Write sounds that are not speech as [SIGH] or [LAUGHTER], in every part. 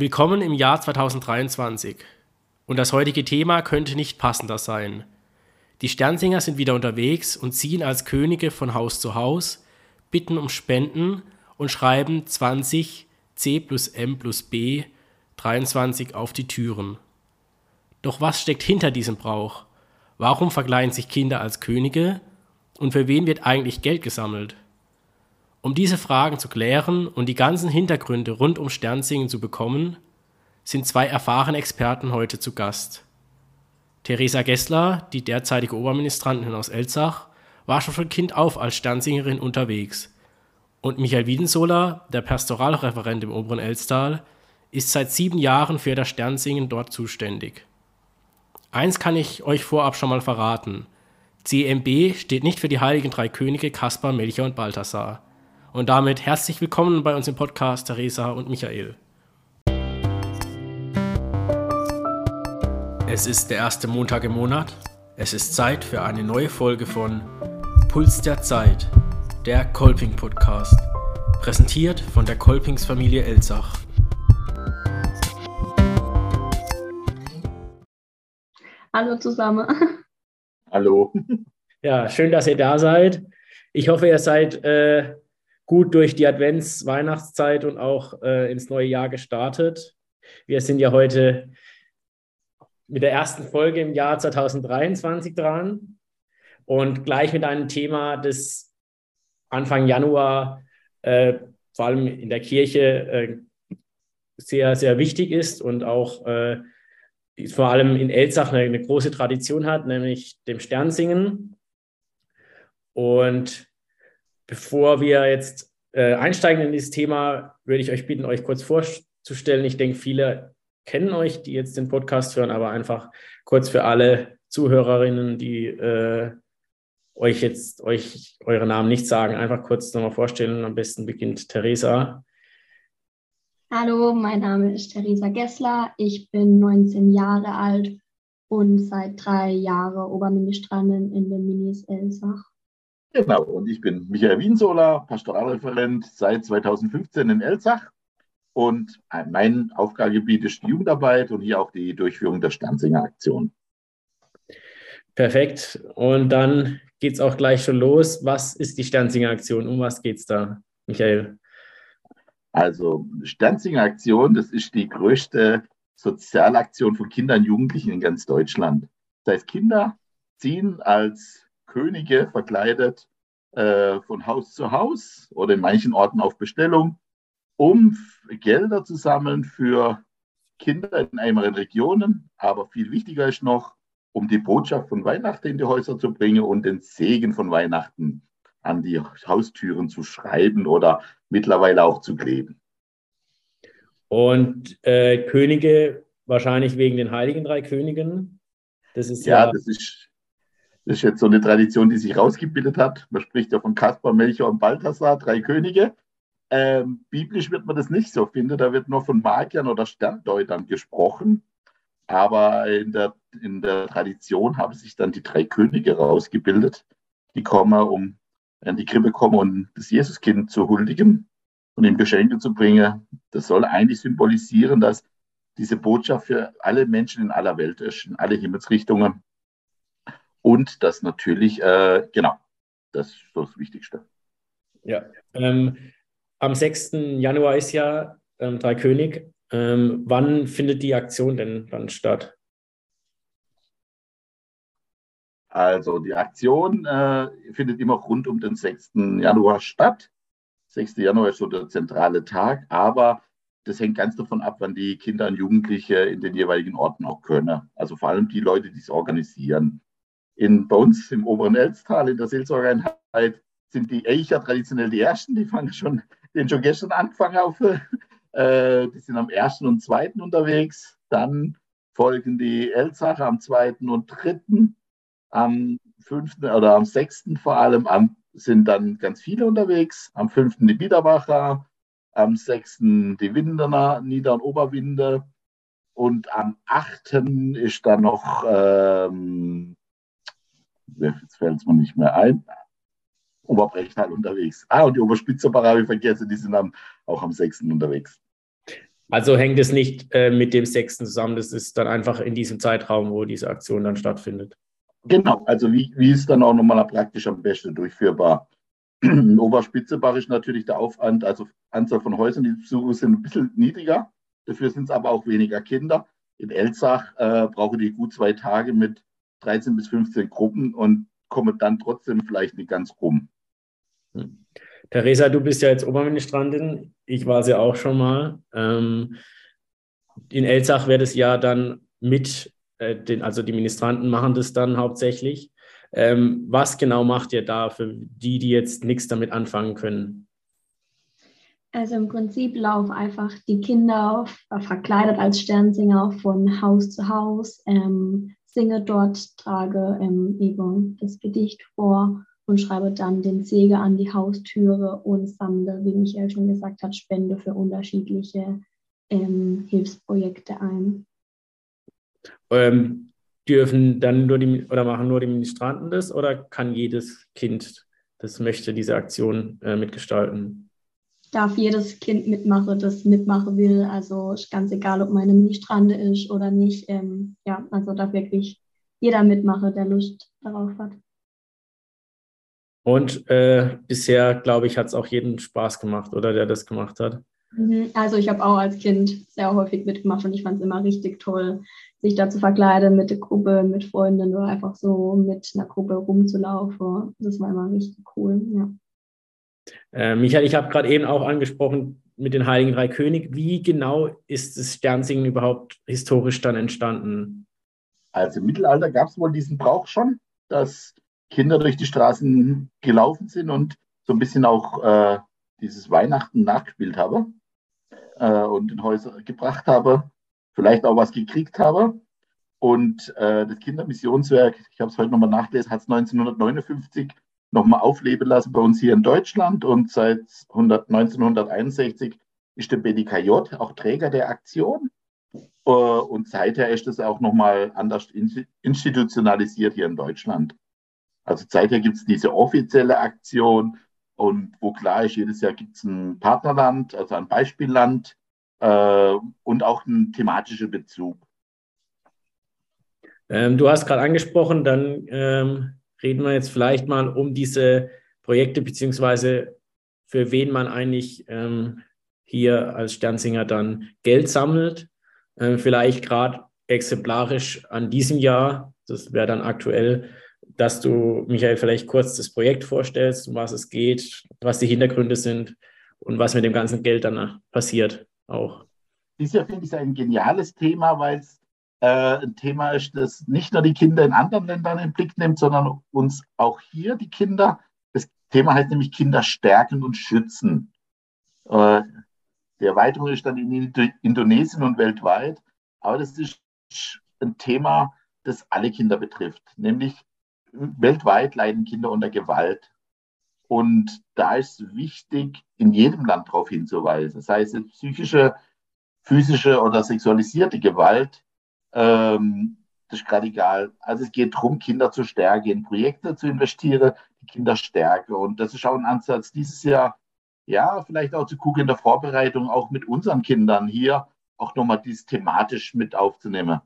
Willkommen im Jahr 2023. Und das heutige Thema könnte nicht passender sein. Die Sternsinger sind wieder unterwegs und ziehen als Könige von Haus zu Haus, bitten um Spenden und schreiben 20 C plus M plus B 23 auf die Türen. Doch was steckt hinter diesem Brauch? Warum verkleiden sich Kinder als Könige? Und für wen wird eigentlich Geld gesammelt? Um diese Fragen zu klären und die ganzen Hintergründe rund um Sternsingen zu bekommen, sind zwei erfahrene Experten heute zu Gast. Theresa Gessler, die derzeitige Oberministrantin aus Elzach, war schon von Kind auf als Sternsingerin unterwegs. Und Michael Wiedensohler, der Pastoralreferent im oberen Elztal, ist seit sieben Jahren für das Sternsingen dort zuständig. Eins kann ich euch vorab schon mal verraten. CMB steht nicht für die heiligen drei Könige Kaspar, Melchior und Balthasar. Und damit herzlich willkommen bei uns im Podcast, Theresa und Michael. Es ist der erste Montag im Monat. Es ist Zeit für eine neue Folge von Puls der Zeit, der Kolping Podcast, präsentiert von der Kolpingsfamilie Elzach. Hallo zusammen. Hallo. Ja, schön, dass ihr da seid. Ich hoffe, ihr seid äh, gut durch die Advents-, Weihnachtszeit und auch äh, ins neue Jahr gestartet. Wir sind ja heute mit der ersten Folge im Jahr 2023 dran und gleich mit einem Thema, das Anfang Januar äh, vor allem in der Kirche äh, sehr, sehr wichtig ist und auch äh, vor allem in Elzach eine, eine, große Tradition hat, nämlich dem Sternsingen. Und Bevor wir jetzt äh, einsteigen in dieses Thema, würde ich euch bitten, euch kurz vorzustellen. Ich denke, viele kennen euch, die jetzt den Podcast hören, aber einfach kurz für alle Zuhörerinnen, die äh, euch jetzt euch eure Namen nicht sagen, einfach kurz nochmal vorstellen. Am besten beginnt Theresa. Hallo, mein Name ist Theresa Gessler. Ich bin 19 Jahre alt und seit drei Jahren Oberministrantin in den Minis Elsach. Genau, und ich bin Michael Wiensola, Pastoralreferent seit 2015 in Elzach. Und mein Aufgabengebiet ist die Jugendarbeit und hier auch die Durchführung der Sternsinger-Aktion. Perfekt. Und dann geht es auch gleich schon los. Was ist die Sternsinger-Aktion? Um was geht es da, Michael? Also, Sternsinger-Aktion, das ist die größte Sozialaktion von Kindern und Jugendlichen in ganz Deutschland. Das heißt, Kinder ziehen als Könige verkleidet äh, von Haus zu Haus oder in manchen Orten auf Bestellung, um Gelder zu sammeln für Kinder in ärmeren Regionen. Aber viel wichtiger ist noch, um die Botschaft von Weihnachten in die Häuser zu bringen und den Segen von Weihnachten an die Haustüren zu schreiben oder mittlerweile auch zu kleben. Und äh, Könige wahrscheinlich wegen den heiligen drei Königen. Das ist ja, ja das ist das ist jetzt so eine Tradition, die sich rausgebildet hat. Man spricht ja von Kaspar, Melchior und Balthasar, drei Könige. Ähm, biblisch wird man das nicht so finden. Da wird nur von Magiern oder Sterndeutern gesprochen. Aber in der, in der Tradition haben sich dann die drei Könige rausgebildet, die kommen, um in die Krippe kommen, um das Jesuskind zu huldigen und ihm Geschenke zu bringen. Das soll eigentlich symbolisieren, dass diese Botschaft für alle Menschen in aller Welt ist, in alle Himmelsrichtungen. Und das natürlich, äh, genau, das ist das Wichtigste. Ja, ähm, am 6. Januar ist ja ähm, Dreikönig. Ähm, wann findet die Aktion denn dann statt? Also die Aktion äh, findet immer rund um den 6. Januar statt. 6. Januar ist so der zentrale Tag, aber das hängt ganz davon ab, wann die Kinder und Jugendliche in den jeweiligen Orten auch können. Also vor allem die Leute, die es organisieren in, bei uns im oberen Elztal in der Seelsorgeeinheit sind die Eicher traditionell die ersten, die fangen schon, den schon gestern angefangen auf, äh, die sind am ersten und zweiten unterwegs. Dann folgen die Elzacher am zweiten und dritten, am fünften oder am sechsten vor allem am, sind dann ganz viele unterwegs. Am fünften die Biederbacher, am sechsten die Windener, Nieder- und Oberwinde. Und am achten ist dann noch ähm, jetzt fällt es mir nicht mehr ein, Oberbrechtal unterwegs. Ah, und die Oberspitzer habe ich vergessen, die sind am, auch am 6. unterwegs. Also hängt es nicht äh, mit dem sechsten zusammen, das ist dann einfach in diesem Zeitraum, wo diese Aktion dann stattfindet. Genau, also wie, wie ist dann auch nochmal praktisch am besten durchführbar? [CLEARS THROAT] In Oberspitzebach ist natürlich der Aufwand, also Anzahl von Häusern, die besuchen, sind ein bisschen niedriger. Dafür sind es aber auch weniger Kinder. In Elzach äh, brauchen die gut zwei Tage mit 13 bis 15 Gruppen und kommen dann trotzdem vielleicht nicht ganz rum. Hm. Theresa, du bist ja jetzt Oberministrantin. Ich war es ja auch schon mal. Ähm, in Elzach wäre das ja dann mit äh, den, also die Ministranten machen das dann hauptsächlich. Ähm, was genau macht ihr da für die, die jetzt nichts damit anfangen können? Also im Prinzip laufen einfach die Kinder auf, äh, verkleidet als Sternsinger von Haus zu Haus, ähm, singe dort, trage ähm, eben das Gedicht vor und schreibe dann den Segen an die Haustüre und sammle, wie Michael schon gesagt hat, Spende für unterschiedliche ähm, Hilfsprojekte ein. Ähm, dürfen dann nur die oder machen nur die Ministranten das oder kann jedes Kind, das möchte, diese Aktion äh, mitgestalten? Darf jedes Kind mitmachen, das mitmachen will. Also ganz egal, ob meine Ministrante ist oder nicht. Ähm, ja, also darf wirklich jeder mitmachen, der Lust darauf hat. Und äh, bisher, glaube ich, hat es auch jeden Spaß gemacht, oder der das gemacht hat. Mhm. Also ich habe auch als Kind sehr häufig mitgemacht und ich fand es immer richtig toll, sich da zu verkleiden mit der Gruppe, mit Freunden oder einfach so mit einer Gruppe rumzulaufen. Das war immer richtig cool, ja. Äh, Michael, ich habe gerade eben auch angesprochen mit den Heiligen Drei König. Wie genau ist das Sternsingen überhaupt historisch dann entstanden? Also im Mittelalter gab es wohl diesen Brauch schon, dass Kinder durch die Straßen gelaufen sind und so ein bisschen auch äh, dieses Weihnachten nachgespielt haben äh, und in Häuser gebracht habe, vielleicht auch was gekriegt habe. Und äh, das Kindermissionswerk, ich habe es heute nochmal nachgelesen, hat es 1959 nochmal aufleben lassen bei uns hier in Deutschland. Und seit 100, 1961 ist der BDKJ auch Träger der Aktion. Äh, und seither ist es auch nochmal anders institutionalisiert hier in Deutschland. Also seither gibt es diese offizielle Aktion, und wo klar ist, jedes Jahr gibt es ein Partnerland, also ein Beispielland äh, und auch einen thematischen Bezug. Ähm, du hast gerade angesprochen, dann ähm, reden wir jetzt vielleicht mal um diese Projekte, beziehungsweise für wen man eigentlich ähm, hier als Sternsinger dann Geld sammelt. Ähm, vielleicht gerade exemplarisch an diesem Jahr, das wäre dann aktuell dass du, Michael, vielleicht kurz das Projekt vorstellst, um was es geht, was die Hintergründe sind und was mit dem ganzen Geld danach passiert auch. Dies Jahr finde ich ein geniales Thema, weil es ein Thema ist, das nicht nur die Kinder in anderen Ländern den Blick nimmt, sondern uns auch hier die Kinder. Das Thema heißt nämlich Kinder stärken und schützen. Äh, die Erweiterung ist dann in Indonesien und weltweit, aber das ist ein Thema, das alle Kinder betrifft, nämlich weltweit leiden Kinder unter Gewalt. Und da ist wichtig, in jedem Land darauf hinzuweisen. Sei es psychische, physische oder sexualisierte Gewalt, ähm, das ist gerade egal. Also es geht darum, Kinder zu stärken, in Projekte zu investieren, die Kinder stärken. Und das ist auch ein Ansatz dieses Jahr, ja, vielleicht auch zu gucken in der Vorbereitung, auch mit unseren Kindern hier auch nochmal dies thematisch mit aufzunehmen.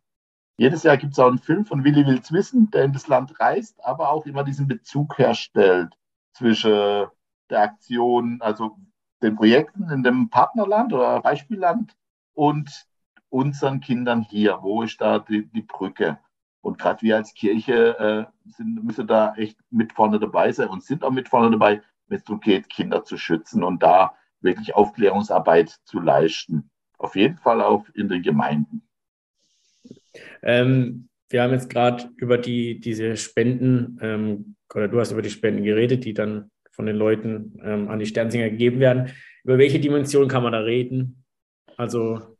Jedes Jahr gibt es auch einen Film von Willi Wills Wissen, der in das Land reist, aber auch immer diesen Bezug herstellt zwischen der Aktion, also den Projekten in dem Partnerland oder Beispielland und unseren Kindern hier. Wo ist da die, die Brücke? Und gerade wir als Kirche äh, sind, müssen da echt mit vorne dabei sein und sind auch mit vorne dabei, wenn es darum geht, Kinder zu schützen und da wirklich Aufklärungsarbeit zu leisten. Auf jeden Fall auch in den Gemeinden. Ähm, wir haben jetzt gerade über die, diese Spenden, ähm, oder du hast über die Spenden geredet, die dann von den Leuten ähm, an die Sternsinger gegeben werden. Über welche Dimension kann man da reden? Also,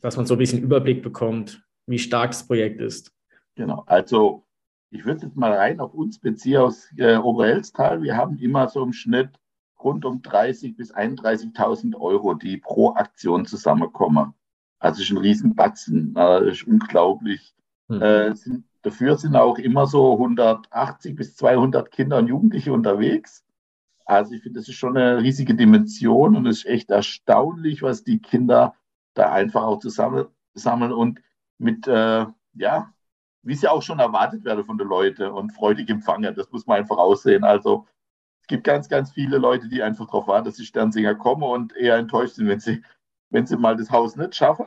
dass man so ein bisschen Überblick bekommt, wie stark das Projekt ist. Genau, also ich würde jetzt mal rein auf uns beziehen aus äh, Oberelstal. Wir haben immer so im Schnitt rund um 30.000 bis 31.000 Euro, die pro Aktion zusammenkommen. Also ist ein Riesenbatzen, das ist unglaublich. Mhm. Äh, sind, dafür sind auch immer so 180 bis 200 Kinder und Jugendliche unterwegs. Also ich finde, das ist schon eine riesige Dimension und es ist echt erstaunlich, was die Kinder da einfach auch zusammen sammeln und mit, äh, ja, wie es ja auch schon erwartet werde von den Leuten und freudig empfangen. Das muss man einfach aussehen. Also es gibt ganz, ganz viele Leute, die einfach darauf warten, dass die Sternsinger kommen und eher enttäuscht sind, wenn sie, wenn sie mal das Haus nicht schaffen.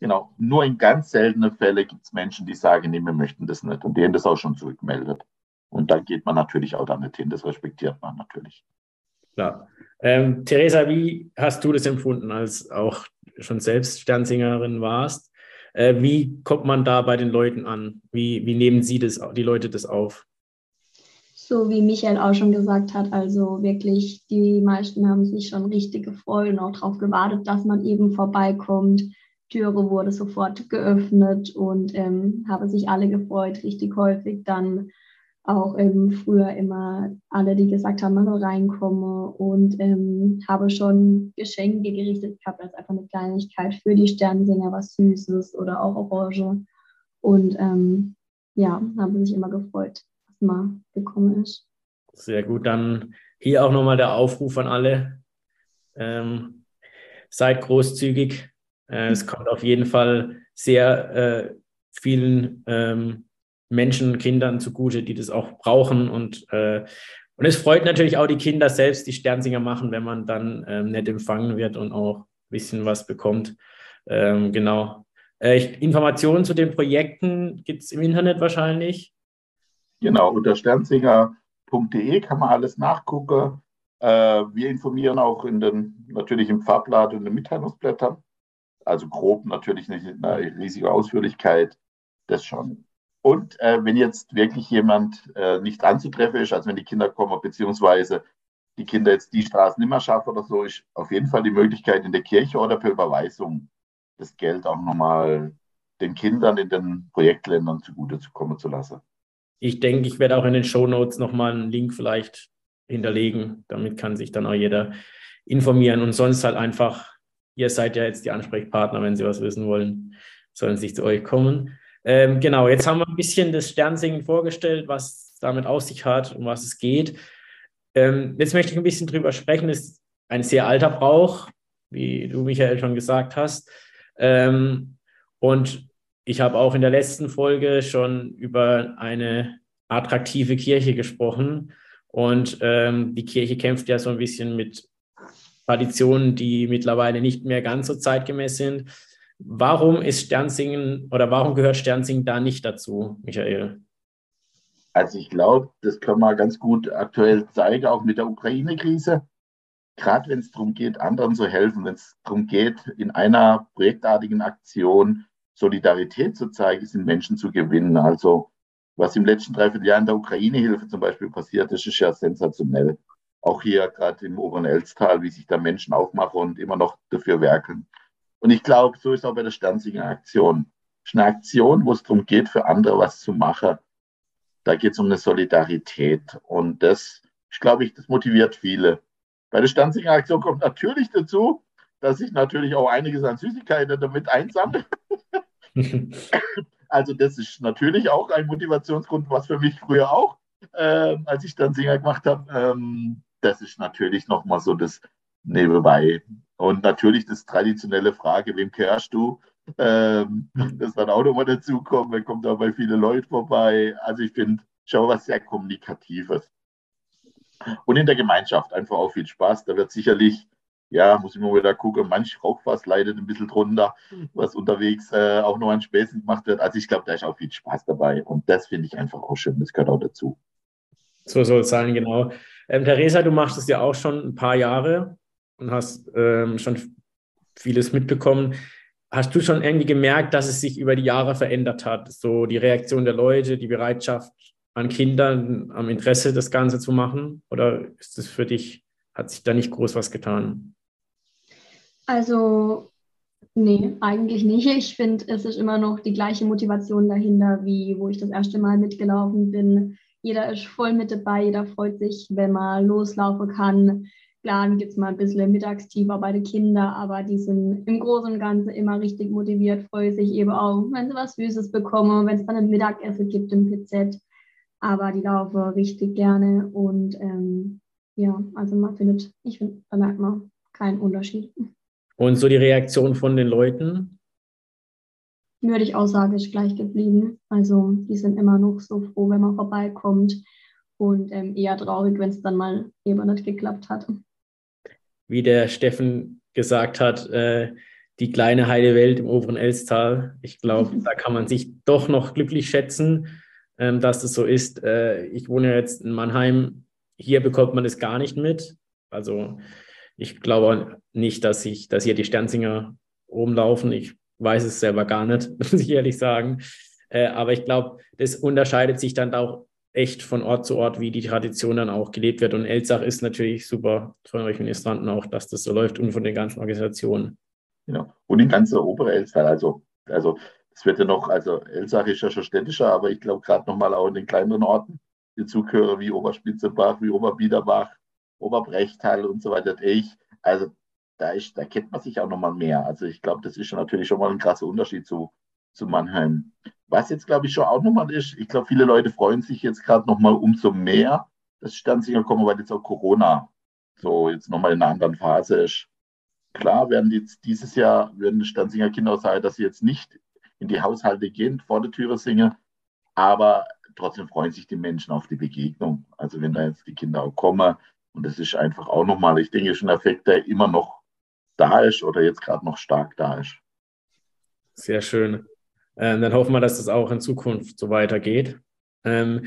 Genau, nur in ganz seltenen Fällen gibt es Menschen, die sagen, nee, wir möchten das nicht und denen das auch schon zurückmeldet. Und dann geht man natürlich auch da nicht hin, das respektiert man natürlich. Klar. Ähm, Theresa, wie hast du das empfunden, als auch schon selbst Sternsingerin warst? Äh, wie kommt man da bei den Leuten an? Wie, wie nehmen Sie das, die Leute das auf? So wie Michael auch schon gesagt hat, also wirklich, die meisten haben sich schon richtig gefreut und auch darauf gewartet, dass man eben vorbeikommt. Türe wurde sofort geöffnet und ähm, haben sich alle gefreut, richtig häufig dann auch ähm, früher immer alle, die gesagt haben, man soll reinkommen und ähm, habe schon Geschenke gerichtet gehabt, als einfach eine Kleinigkeit für die Sternsinger, was Süßes oder auch Orange. Und ähm, ja, habe sich immer gefreut, dass man gekommen ist. Sehr gut, dann hier auch nochmal der Aufruf an alle. Ähm, seid großzügig. Äh, es kommt auf jeden Fall sehr äh, vielen ähm, Menschen, Kindern zugute, die das auch brauchen. Und, äh, und es freut natürlich auch die Kinder selbst, die Sternsinger machen, wenn man dann ähm, nett empfangen wird und auch ein bisschen was bekommt. Ähm, genau. Äh, Informationen zu den Projekten gibt es im Internet wahrscheinlich. Genau, unter sternsinger.de kann man alles nachgucken. Äh, wir informieren auch in den, natürlich im Farbblatt und den Mitteilungsblättern. Also grob natürlich nicht in einer riesigen Ausführlichkeit. Das schon. Und äh, wenn jetzt wirklich jemand äh, nicht anzutreffen ist, also wenn die Kinder kommen, beziehungsweise die Kinder jetzt die Straßen nicht mehr schaffen oder so, ist auf jeden Fall die Möglichkeit in der Kirche oder per Überweisung das Geld auch nochmal den Kindern in den Projektländern zugute zu lassen. Ich denke, ich werde auch in den Show Notes nochmal einen Link vielleicht hinterlegen. Damit kann sich dann auch jeder informieren und sonst halt einfach, ihr seid ja jetzt die Ansprechpartner, wenn Sie was wissen wollen, sollen Sie sich zu euch kommen. Ähm, genau, jetzt haben wir ein bisschen das Sternsingen vorgestellt, was damit aus sich hat, um was es geht. Ähm, jetzt möchte ich ein bisschen drüber sprechen. Das ist ein sehr alter Brauch, wie du, Michael, schon gesagt hast. Ähm, und ich habe auch in der letzten Folge schon über eine attraktive Kirche gesprochen. Und ähm, die Kirche kämpft ja so ein bisschen mit Traditionen, die mittlerweile nicht mehr ganz so zeitgemäß sind. Warum ist Sternsingen oder warum gehört Sternsingen da nicht dazu, Michael? Also ich glaube, das kann man ganz gut aktuell zeigen, auch mit der Ukraine-Krise. Gerade wenn es darum geht, anderen zu helfen, wenn es darum geht, in einer projektartigen Aktion Solidarität zu zeigen, sind Menschen zu gewinnen. Also was im letzten Dreivierteljahr in der Ukraine-Hilfe zum Beispiel passiert ist, ist ja sensationell. Auch hier gerade im oberen Elztal, wie sich da Menschen aufmachen und immer noch dafür werken. Und ich glaube, so ist auch bei der Sternsinger-Aktion. Es ist eine Aktion, wo es darum geht, für andere was zu machen. Da geht es um eine Solidarität. Und das, ich glaube, ich, das motiviert viele. Bei der Sternsinger-Aktion kommt natürlich dazu, dass ich natürlich auch einiges an Süßigkeiten damit einsammle. [LAUGHS] also das ist natürlich auch ein Motivationsgrund, was für mich früher auch, äh, als ich dann Singer gemacht habe. Ähm, das ist natürlich nochmal so das nebenbei. Und natürlich das traditionelle Frage, wem kehrst du? Ähm, das dann auch nochmal dazu kommt, dann kommt dabei viele Leute vorbei. Also ich finde schon was sehr Kommunikatives. Und in der Gemeinschaft einfach auch viel Spaß. Da wird sicherlich, ja, muss ich mal wieder gucken, manch Rauchfass leidet ein bisschen drunter, was unterwegs äh, auch noch an Späßen gemacht wird. Also ich glaube, da ist auch viel Spaß dabei. Und das finde ich einfach auch schön. Das gehört auch dazu. So soll es sein, genau. Ähm, Theresa, du machst es ja auch schon ein paar Jahre und hast ähm, schon vieles mitbekommen. Hast du schon irgendwie gemerkt, dass es sich über die Jahre verändert hat? So die Reaktion der Leute, die Bereitschaft an Kindern, am Interesse, das Ganze zu machen? Oder ist es für dich, hat sich da nicht groß was getan? Also, nee, eigentlich nicht. Ich finde, es ist immer noch die gleiche Motivation dahinter, wie wo ich das erste Mal mitgelaufen bin. Jeder ist voll mit dabei, jeder freut sich, wenn man loslaufen kann. Klar, gibt es mal ein bisschen Mittagstiefer bei den Kindern, aber die sind im Großen und Ganzen immer richtig motiviert, freuen sich eben auch, wenn sie was Süßes bekommen, wenn es dann ein Mittagessen gibt im PZ. Aber die laufen richtig gerne und ähm, ja, also man findet, ich finde, da merkt man keinen Unterschied. Und so die Reaktion von den Leuten? Würde ich auch sagen, ist gleich geblieben. Also die sind immer noch so froh, wenn man vorbeikommt und ähm, eher traurig, wenn es dann mal eben nicht geklappt hat. Wie der Steffen gesagt hat, äh, die kleine heile Welt im oberen Elstal. Ich glaube, [LAUGHS] da kann man sich doch noch glücklich schätzen, ähm, dass das so ist. Äh, ich wohne jetzt in Mannheim. Hier bekommt man das gar nicht mit. Also ich glaube nicht, dass, ich, dass hier die Sternsinger rumlaufen. Ich weiß es selber gar nicht, [LAUGHS] muss ich ehrlich sagen. Äh, aber ich glaube, das unterscheidet sich dann auch echt von Ort zu Ort, wie die Tradition dann auch gelebt wird. Und Elsach ist natürlich super von euch Ministranten auch, dass das so läuft und von den ganzen Organisationen. Genau. Und in ganzer Oberelstal, also, also es wird ja noch, also Elsach ist ja schon städtischer, aber ich glaube gerade nochmal auch in den kleineren Orten, die Zugehörer wie Oberspitzenbach, wie Oberbiederbach, Oberbrechtal und so weiter, ich, also da, ist, da kennt man sich auch nochmal mehr. Also ich glaube, das ist natürlich schon mal ein krasser Unterschied zu, zu Mannheim. Was jetzt, glaube ich, schon auch nochmal ist, ich glaube, viele Leute freuen sich jetzt gerade nochmal umso mehr, dass Sternsinger kommen, weil jetzt auch Corona so jetzt nochmal in einer anderen Phase ist. Klar werden jetzt dieses Jahr, werden Sternsinger Kinder auch sagen, dass sie jetzt nicht in die Haushalte gehen, vor der Türe singen, aber trotzdem freuen sich die Menschen auf die Begegnung. Also wenn da jetzt die Kinder auch kommen, und das ist einfach auch nochmal, ich denke, schon ein Effekt, der immer noch da ist oder jetzt gerade noch stark da ist. Sehr schön. Ähm, dann hoffen wir, dass das auch in Zukunft so weitergeht. Ähm,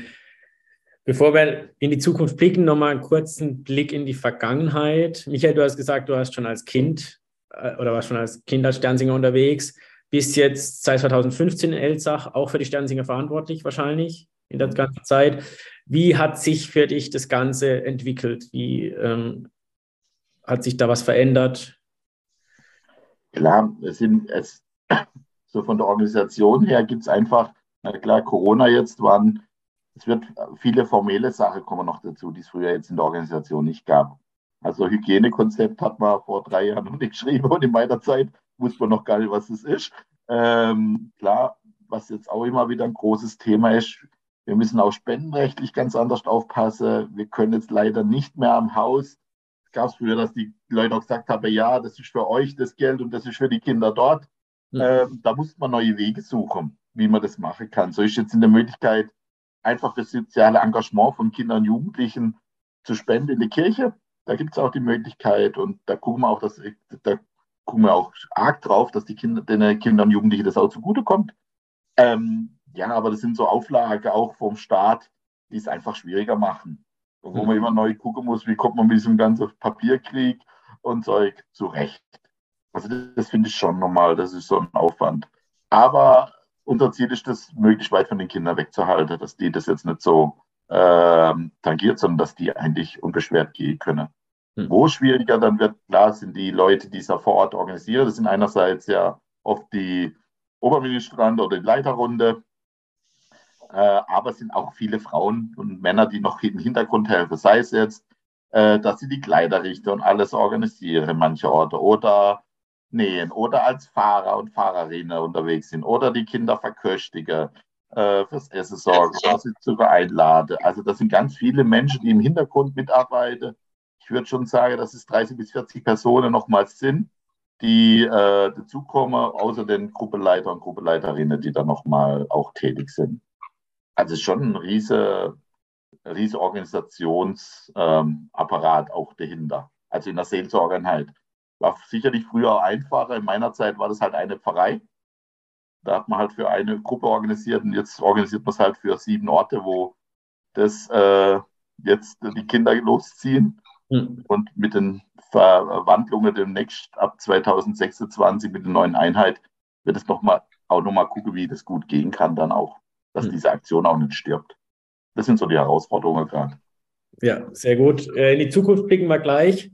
bevor wir in die Zukunft blicken, nochmal einen kurzen Blick in die Vergangenheit. Michael, du hast gesagt, du hast schon als Kind äh, oder warst schon als Kind als Sternsinger unterwegs, bist jetzt seit 2015 in Elsach auch für die Sternsinger verantwortlich wahrscheinlich in der ganzen Zeit. Wie hat sich für dich das Ganze entwickelt? Wie ähm, hat sich da was verändert? Klar, es sind es so von der Organisation her gibt es einfach, na klar, Corona jetzt waren, es wird viele formelle Sachen kommen noch dazu, die es früher jetzt in der Organisation nicht gab. Also Hygienekonzept hat man vor drei Jahren noch nicht [LAUGHS] geschrieben und in meiner Zeit wusste man noch gar nicht, was es ist. Ähm, klar, was jetzt auch immer wieder ein großes Thema ist, wir müssen auch spendenrechtlich ganz anders aufpassen. Wir können jetzt leider nicht mehr am Haus. Es gab es früher, dass die Leute auch gesagt haben, ja, das ist für euch das Geld und das ist für die Kinder dort. Mhm. Ähm, da muss man neue Wege suchen, wie man das machen kann. So ist jetzt in der Möglichkeit, einfach das soziale Engagement von Kindern und Jugendlichen zu spenden in die Kirche. Da gibt es auch die Möglichkeit und da gucken wir auch, dass, da gucken wir auch arg drauf, dass die Kinder, den Kindern und Jugendlichen das auch zugutekommt. Ähm, ja, aber das sind so Auflagen auch vom Staat, die es einfach schwieriger machen. Wo mhm. man immer neu gucken muss, wie kommt man mit diesem ganzen Papierkrieg und Zeug zurecht. Also das, finde ich schon normal, das ist so ein Aufwand. Aber unser Ziel ist das, möglichst weit von den Kindern wegzuhalten, dass die das jetzt nicht so äh, tangiert, sondern dass die eigentlich unbeschwert gehen können. Mhm. Wo schwieriger dann wird, klar, sind die Leute, die es ja vor Ort organisieren. Das sind einerseits ja oft die Oberministrante oder die Leiterrunde, äh, aber es sind auch viele Frauen und Männer, die noch im Hintergrund helfen. Sei es jetzt, äh, dass sie die Kleider richten und alles organisieren, manche Orte, oder nähen, oder als Fahrer und Fahrerinnen unterwegs sind, oder die Kinder verköstigen, äh, fürs Essen sorgen, oder sie zu einladen. Also das sind ganz viele Menschen, die im Hintergrund mitarbeiten. Ich würde schon sagen, dass es 30 bis 40 Personen nochmals sind, die äh, dazukommen, außer den Gruppenleiter und Gruppenleiterinnen, die dann nochmal auch tätig sind. Also schon ein riese, riese Organisationsapparat ähm, auch dahinter. Also in der Seelsorgeeinheit. War sicherlich früher einfacher. In meiner Zeit war das halt eine Pfarrei. Da hat man halt für eine Gruppe organisiert und jetzt organisiert man es halt für sieben Orte, wo das äh, jetzt die Kinder losziehen. Mhm. Und mit den Verwandlungen demnächst ab 2026 mit der neuen Einheit wird es noch mal, auch nochmal gucken, wie das gut gehen kann dann auch dass hm. diese Aktion auch nicht stirbt. Das sind so die Herausforderungen gerade. Ja, sehr gut. Äh, in die Zukunft blicken wir gleich,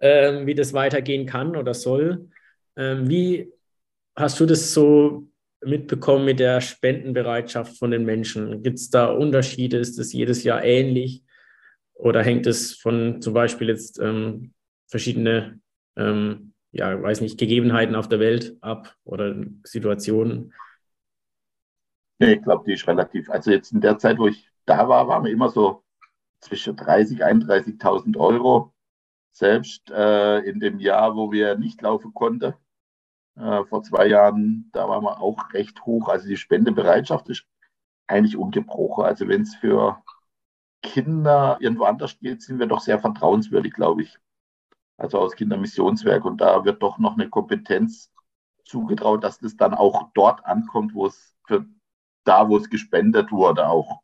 ähm, wie das weitergehen kann oder soll. Ähm, wie hast du das so mitbekommen mit der Spendenbereitschaft von den Menschen? Gibt es da Unterschiede? Ist das jedes Jahr ähnlich? Oder hängt es von zum Beispiel jetzt ähm, verschiedene, ähm, ja, weiß nicht, Gegebenheiten auf der Welt ab oder Situationen? Nee, ich glaube, die ist relativ. Also jetzt in der Zeit, wo ich da war, waren wir immer so zwischen 30.000 31.000 Euro Selbst äh, in dem Jahr, wo wir nicht laufen konnten, äh, vor zwei Jahren, da waren wir auch recht hoch. Also die Spendebereitschaft ist eigentlich ungebrochen. Also wenn es für Kinder irgendwo anders geht, sind wir doch sehr vertrauenswürdig, glaube ich. Also aus Kindermissionswerk. Und da wird doch noch eine Kompetenz zugetraut, dass das dann auch dort ankommt, wo es für da, wo es gespendet wurde, auch.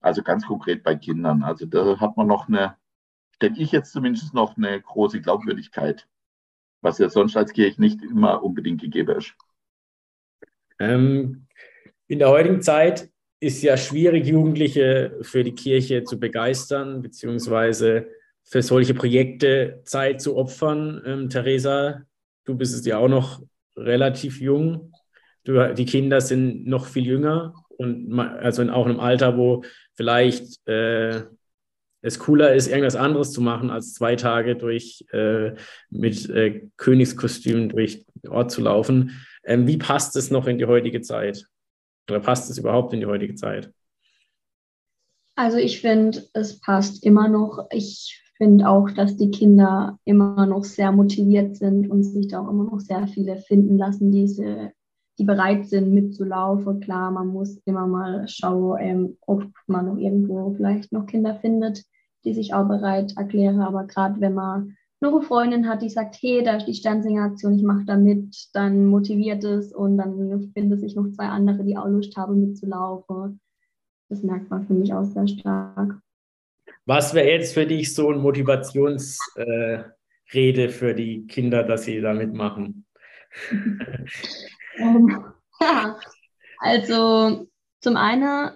Also ganz konkret bei Kindern. Also da hat man noch eine, denke ich jetzt zumindest noch eine große Glaubwürdigkeit, was ja sonst als Kirche nicht immer unbedingt gegeben ist. Ähm, in der heutigen Zeit ist ja schwierig, Jugendliche für die Kirche zu begeistern, beziehungsweise für solche Projekte Zeit zu opfern. Ähm, Theresa, du bist ja auch noch relativ jung. Du, die Kinder sind noch viel jünger und also in auch einem Alter, wo vielleicht äh, es cooler ist, irgendwas anderes zu machen, als zwei Tage durch äh, mit äh, Königskostümen durch den Ort zu laufen. Ähm, wie passt es noch in die heutige Zeit? Oder passt es überhaupt in die heutige Zeit? Also ich finde, es passt immer noch. Ich finde auch, dass die Kinder immer noch sehr motiviert sind und sich da auch immer noch sehr viele finden lassen, diese, die bereit sind mitzulaufen. Klar, man muss immer mal schauen, ähm, ob man noch irgendwo vielleicht noch Kinder findet, die sich auch bereit erklären. Aber gerade wenn man noch eine Freundin hat, die sagt, hey, da ist die Sternsinger-Aktion, ich mache da mit, dann motiviert es und dann finden sich noch zwei andere, die auch Lust haben mitzulaufen. Das merkt man für mich auch sehr stark. Was wäre jetzt für dich so eine Motivationsrede äh, für die Kinder, dass sie da mitmachen? [LAUGHS] ähm, [LAUGHS] also zum einen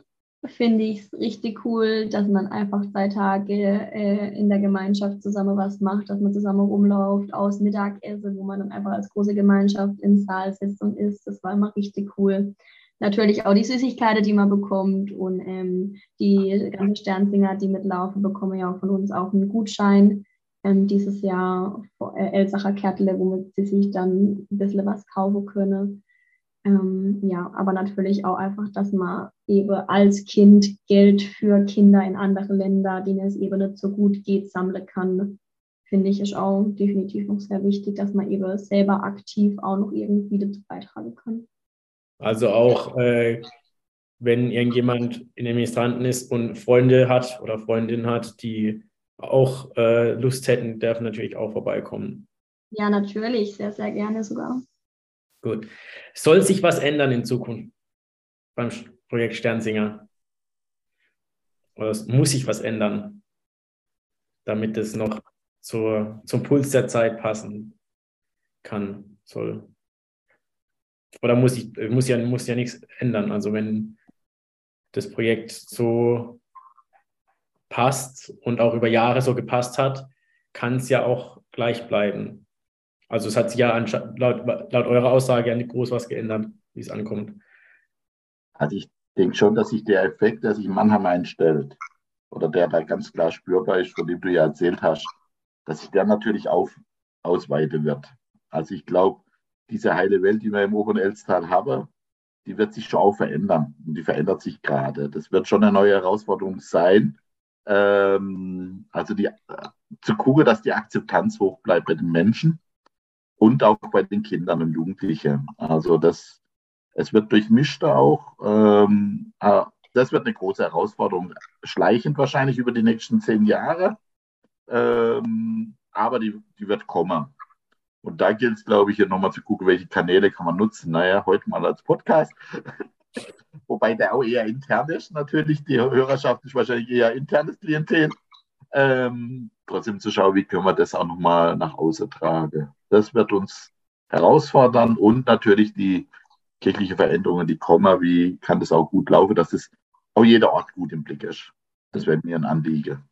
finde ich es richtig cool, dass man einfach zwei Tage äh, in der Gemeinschaft zusammen was macht, dass man zusammen rumläuft, aus Mittagessen, wo man dann einfach als große Gemeinschaft im Saal sitzt und isst. Das war immer richtig cool natürlich auch die Süßigkeiten, die man bekommt und ähm, die ganzen Sternsinger, die mitlaufen, bekommen ja auch von uns auch einen Gutschein. Ähm, dieses Jahr äh, Elsacher Kärtle, womit sie sich dann ein bisschen was kaufen können. Ähm, ja, aber natürlich auch einfach, dass man eben als Kind Geld für Kinder in andere Länder, denen es eben nicht so gut geht, sammeln kann. Finde ich ist auch definitiv noch sehr wichtig, dass man eben selber aktiv auch noch irgendwie dazu beitragen kann. Also auch, äh, wenn irgendjemand in den Ministranten ist und Freunde hat oder Freundinnen hat, die auch äh, Lust hätten, dürfen natürlich auch vorbeikommen. Ja, natürlich, sehr, sehr gerne sogar. Gut. Soll sich was ändern in Zukunft beim Projekt Sternsinger? Oder muss sich was ändern, damit es noch zur, zum Puls der Zeit passen kann, soll? oder muss ich muss ja muss ja nichts ändern. Also wenn das Projekt so passt und auch über Jahre so gepasst hat, kann es ja auch gleich bleiben. Also es hat sich ja laut, laut eurer Aussage ja nicht groß was geändert, wie es ankommt. Also ich denke schon, dass sich der Effekt, der sich in Mannheim einstellt, oder der da ganz klar spürbar ist, von dem du ja erzählt hast, dass sich der natürlich auf, ausweiten wird. Also ich glaube, diese heile Welt, die wir im oberen Elstal haben, die wird sich schon auch verändern. Und die verändert sich gerade. Das wird schon eine neue Herausforderung sein. Ähm, also die, zu gucken, dass die Akzeptanz hoch bleibt bei den Menschen und auch bei den Kindern und Jugendlichen. Also das, es wird durchmischter auch. Ähm, äh, das wird eine große Herausforderung. Schleichend wahrscheinlich über die nächsten zehn Jahre. Ähm, aber die, die wird kommen. Und da gilt es, glaube ich, hier nochmal zu gucken, welche Kanäle kann man nutzen. Naja, heute mal als Podcast. [LAUGHS] Wobei der auch eher intern ist. Natürlich, die Hörerschaft ist wahrscheinlich eher internes Klientel. Ähm, trotzdem zu schauen, wie können wir das auch nochmal nach außen tragen. Das wird uns herausfordern und natürlich die kirchliche Veränderungen, die kommen. Wie kann das auch gut laufen, dass es auch jeder Ort gut im Blick ist. Das wäre mir ein Anliegen.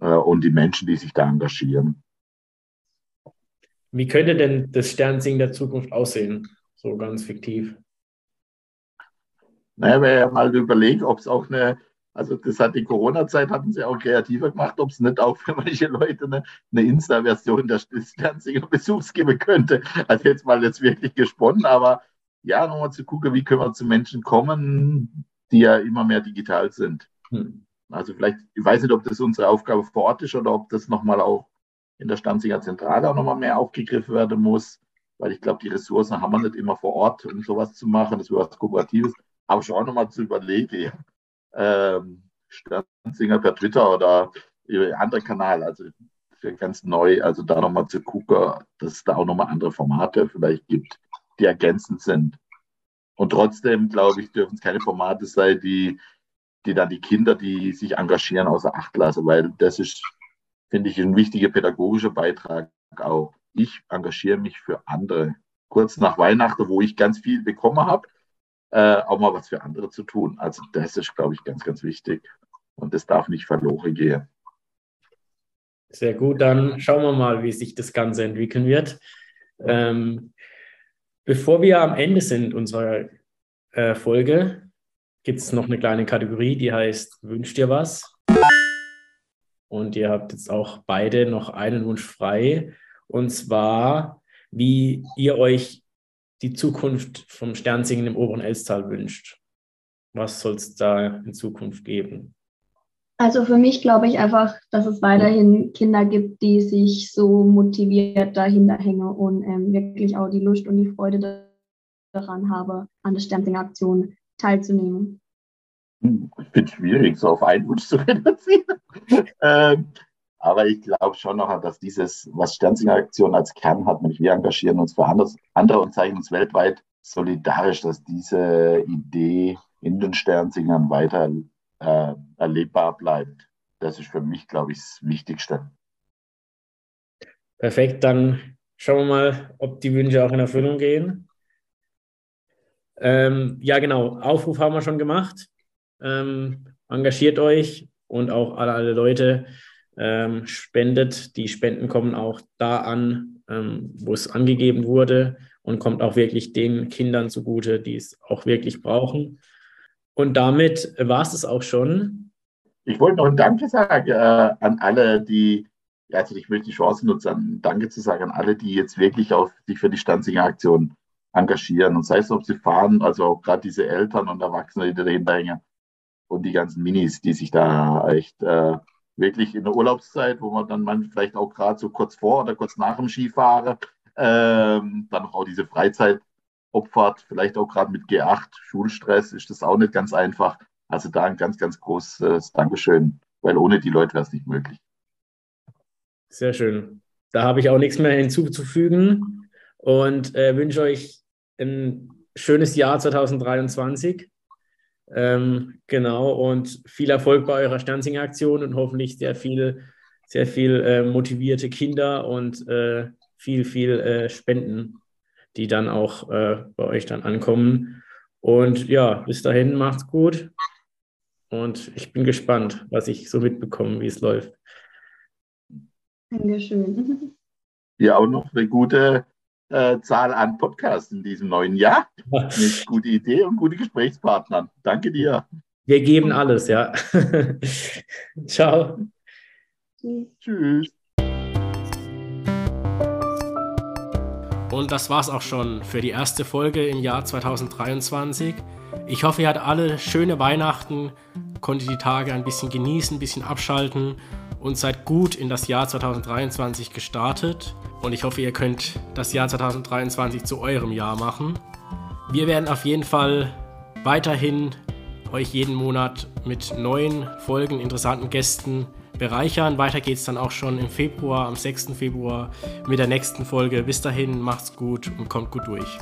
Äh, und die Menschen, die sich da engagieren. Wie könnte denn das Sternsingen der Zukunft aussehen? So ganz fiktiv. Naja, wenn ich mal überlege, ob es auch eine, also das hat die Corona-Zeit, hatten sie auch kreativer gemacht, ob es nicht auch für manche Leute eine, eine Insta-Version der Sternsinger Besuchs geben könnte. Also jetzt mal jetzt wirklich gesponnen, aber ja, nochmal zu gucken, wie können wir zu Menschen kommen, die ja immer mehr digital sind. Hm. Also vielleicht, ich weiß nicht, ob das unsere Aufgabe vor Ort ist oder ob das nochmal auch in der Stanzinger Zentrale auch nochmal mehr aufgegriffen werden muss, weil ich glaube, die Ressourcen haben wir nicht immer vor Ort, um sowas zu machen. Das wäre was Kooperatives. Aber schon auch nochmal zu überlegen, ähm, Stanzinger per Twitter oder über andere Kanal, also ganz neu, also da nochmal zu gucken, dass es da auch nochmal andere Formate vielleicht gibt, die ergänzend sind. Und trotzdem, glaube ich, dürfen es keine Formate sein, die, die dann die Kinder, die sich engagieren, außer Acht lassen, weil das ist, finde ich, ein wichtiger pädagogischer Beitrag auch. Ich engagiere mich für andere. Kurz nach Weihnachten, wo ich ganz viel bekommen habe, äh, auch mal was für andere zu tun. Also das ist, glaube ich, ganz, ganz wichtig. Und das darf nicht verloren gehen. Sehr gut, dann schauen wir mal, wie sich das Ganze entwickeln wird. Ähm, bevor wir am Ende sind unserer äh, Folge, gibt es noch eine kleine Kategorie, die heißt Wünscht ihr was? Und ihr habt jetzt auch beide noch einen Wunsch frei. Und zwar, wie ihr euch die Zukunft vom Sternsingen im oberen Elstal wünscht. Was soll es da in Zukunft geben? Also für mich glaube ich einfach, dass es weiterhin Kinder gibt, die sich so motiviert dahinter hängen und ähm, wirklich auch die Lust und die Freude daran habe, an der Sternsinger-Aktion teilzunehmen. Hm, ich finde es schwierig, so auf einen Wunsch zu reduzieren. [LAUGHS] ähm, aber ich glaube schon noch, dass dieses, was Sternsinger-Aktion als Kern hat, nämlich wir engagieren uns für anderes, andere und zeigen uns weltweit solidarisch, dass diese Idee in den Sternsingern weiter äh, erlebbar bleibt. Das ist für mich, glaube ich, das Wichtigste. Perfekt, dann schauen wir mal, ob die Wünsche auch in Erfüllung gehen. Ähm, ja, genau, Aufruf haben wir schon gemacht. Ähm, engagiert euch und auch alle, alle Leute ähm, spendet. Die Spenden kommen auch da an, ähm, wo es angegeben wurde und kommt auch wirklich den Kindern zugute, die es auch wirklich brauchen. Und damit war es es auch schon. Ich wollte noch ein Danke sagen äh, an alle, die, also ich möchte die Chance nutzen, Danke zu sagen an alle, die jetzt wirklich auf sich für die Stanzinger Aktion engagieren. Und sei es, ob sie fahren, also auch gerade diese Eltern und Erwachsene, die dahinter hängen und die ganzen Minis, die sich da echt äh, wirklich in der Urlaubszeit, wo man dann man vielleicht auch gerade so kurz vor oder kurz nach dem Skifahren, ähm, dann auch diese Freizeit opfert, vielleicht auch gerade mit G8, Schulstress, ist das auch nicht ganz einfach. Also da ein ganz, ganz großes Dankeschön, weil ohne die Leute wäre es nicht möglich. Sehr schön. Da habe ich auch nichts mehr hinzuzufügen und äh, wünsche euch ein schönes Jahr 2023. Ähm, genau, und viel Erfolg bei eurer Stanzinger-Aktion und hoffentlich sehr viel, sehr viel äh, motivierte Kinder und äh, viel, viel äh, Spenden die dann auch äh, bei euch dann ankommen. Und ja, bis dahin macht's gut. Und ich bin gespannt, was ich so mitbekomme, wie es läuft. Dankeschön. Ja, auch noch eine gute äh, Zahl an Podcasts in diesem neuen Jahr. [LAUGHS] Mit gute Idee und gute Gesprächspartnern. Danke dir. Wir geben alles, ja. [LAUGHS] Ciao. Tschüss. Und das war's auch schon für die erste Folge im Jahr 2023. Ich hoffe, ihr hattet alle schöne Weihnachten, konntet die Tage ein bisschen genießen, ein bisschen abschalten und seid gut in das Jahr 2023 gestartet. Und ich hoffe, ihr könnt das Jahr 2023 zu eurem Jahr machen. Wir werden auf jeden Fall weiterhin euch jeden Monat mit neuen Folgen, interessanten Gästen bereichern. Weiter geht es dann auch schon im Februar, am 6. Februar mit der nächsten Folge. Bis dahin, macht's gut und kommt gut durch.